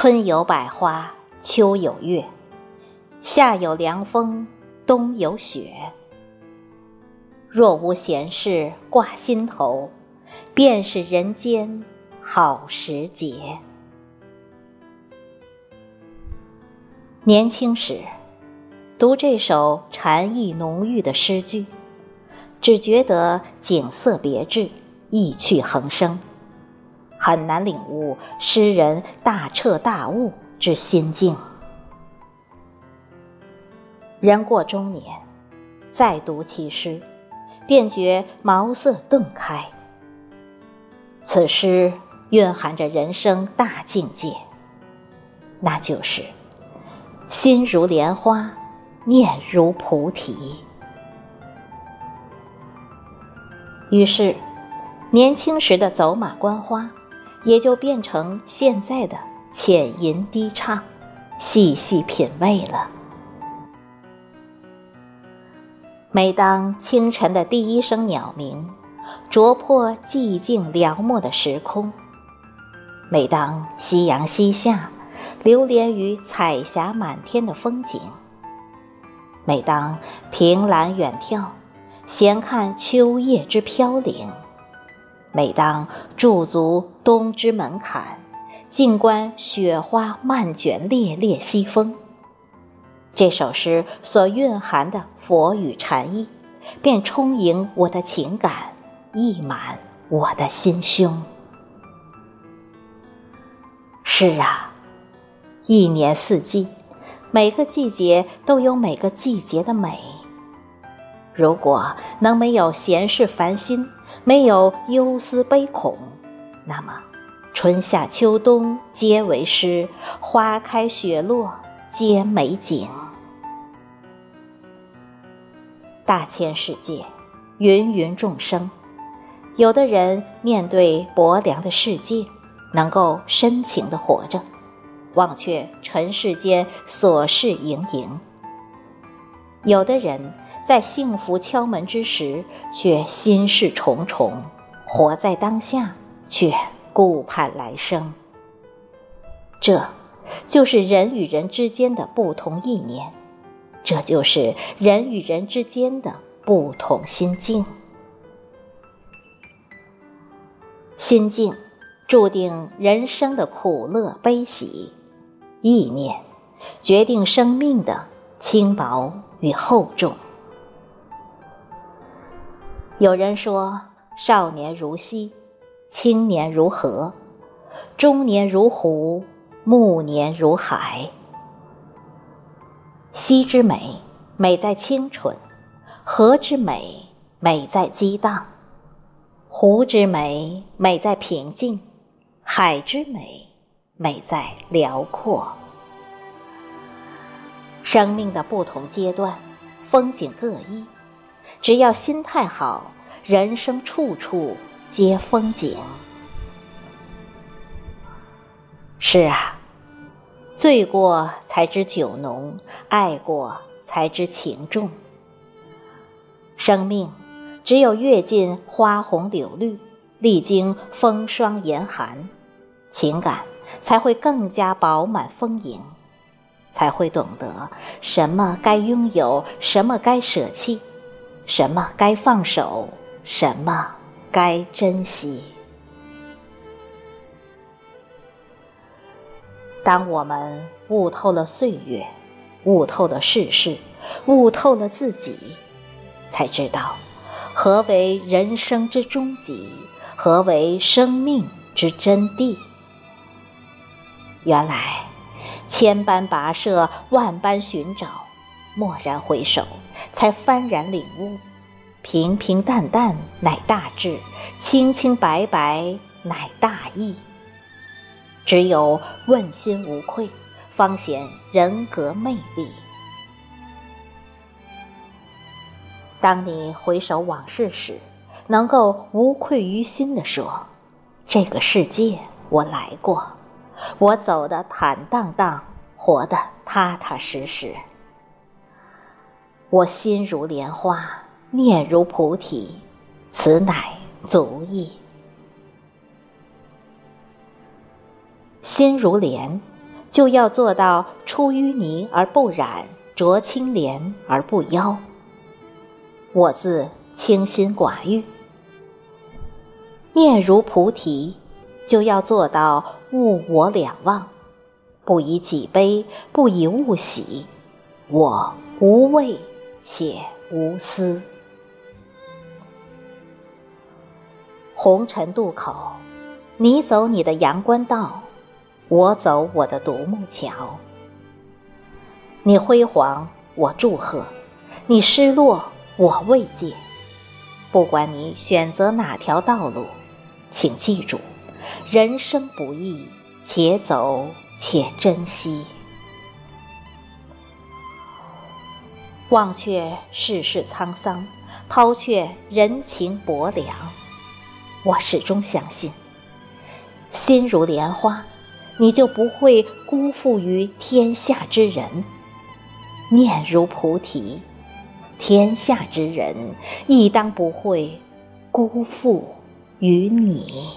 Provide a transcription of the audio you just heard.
春有百花，秋有月，夏有凉风，冬有雪。若无闲事挂心头，便是人间好时节。年轻时，读这首禅意浓郁的诗句，只觉得景色别致，意趣横生，很难领悟诗人大彻大悟之心境。人过中年，再读其诗。便觉茅塞顿开。此诗蕴含着人生大境界，那就是心如莲花，念如菩提。于是，年轻时的走马观花，也就变成现在的浅吟低唱，细细品味了。每当清晨的第一声鸟鸣，啄破寂静辽漠的时空；每当夕阳西下，流连于彩霞满天的风景；每当凭栏远眺，闲看秋叶之飘零；每当驻足东之门槛，静观雪花漫卷烈烈西风。这首诗所蕴含的佛语禅意，便充盈我的情感，溢满我的心胸。是啊，一年四季，每个季节都有每个季节的美。如果能没有闲事烦心，没有忧思悲恐，那么春夏秋冬皆为诗，花开雪落皆美景。大千世界，芸芸众生，有的人面对薄凉的世界，能够深情的活着，忘却尘世间琐事盈盈；有的人在幸福敲门之时，却心事重重，活在当下，却顾盼来生。这，就是人与人之间的不同意念。这就是人与人之间的不同心境，心境注定人生的苦乐悲喜，意念决定生命的轻薄与厚重。有人说：“少年如溪，青年如河，中年如湖，暮年如海。”溪之美，美在清纯；河之美，美在激荡；湖之美，美在平静；海之美，美在辽阔。生命的不同阶段，风景各异，只要心态好，人生处处皆风景。是啊。醉过才知酒浓，爱过才知情重。生命只有阅尽花红柳绿，历经风霜严寒，情感才会更加饱满丰盈，才会懂得什么该拥有，什么该舍弃，什么该放手，什么该珍惜。当我们悟透了岁月，悟透了世事，悟透了自己，才知道何为人生之终极，何为生命之真谛。原来，千般跋涉，万般寻找，蓦然回首，才幡然领悟：平平淡淡乃大智，清清白白乃大义。只有问心无愧，方显人格魅力。当你回首往事时，能够无愧于心地说：“这个世界我来过，我走得坦荡荡，活得踏踏实实。我心如莲花，念如菩提，此乃足矣。”心如莲，就要做到出淤泥而不染，濯清涟而不妖。我自清心寡欲。念如菩提，就要做到物我两忘，不以己悲，不以物喜，我无畏且无私。红尘渡口，你走你的阳关道，我走我的独木桥。你辉煌，我祝贺；你失落，我慰藉。不管你选择哪条道路。请记住，人生不易，且走且珍惜。忘却世事沧桑，抛却人情薄凉。我始终相信，心如莲花，你就不会辜负于天下之人；念如菩提，天下之人亦当不会辜负。于你。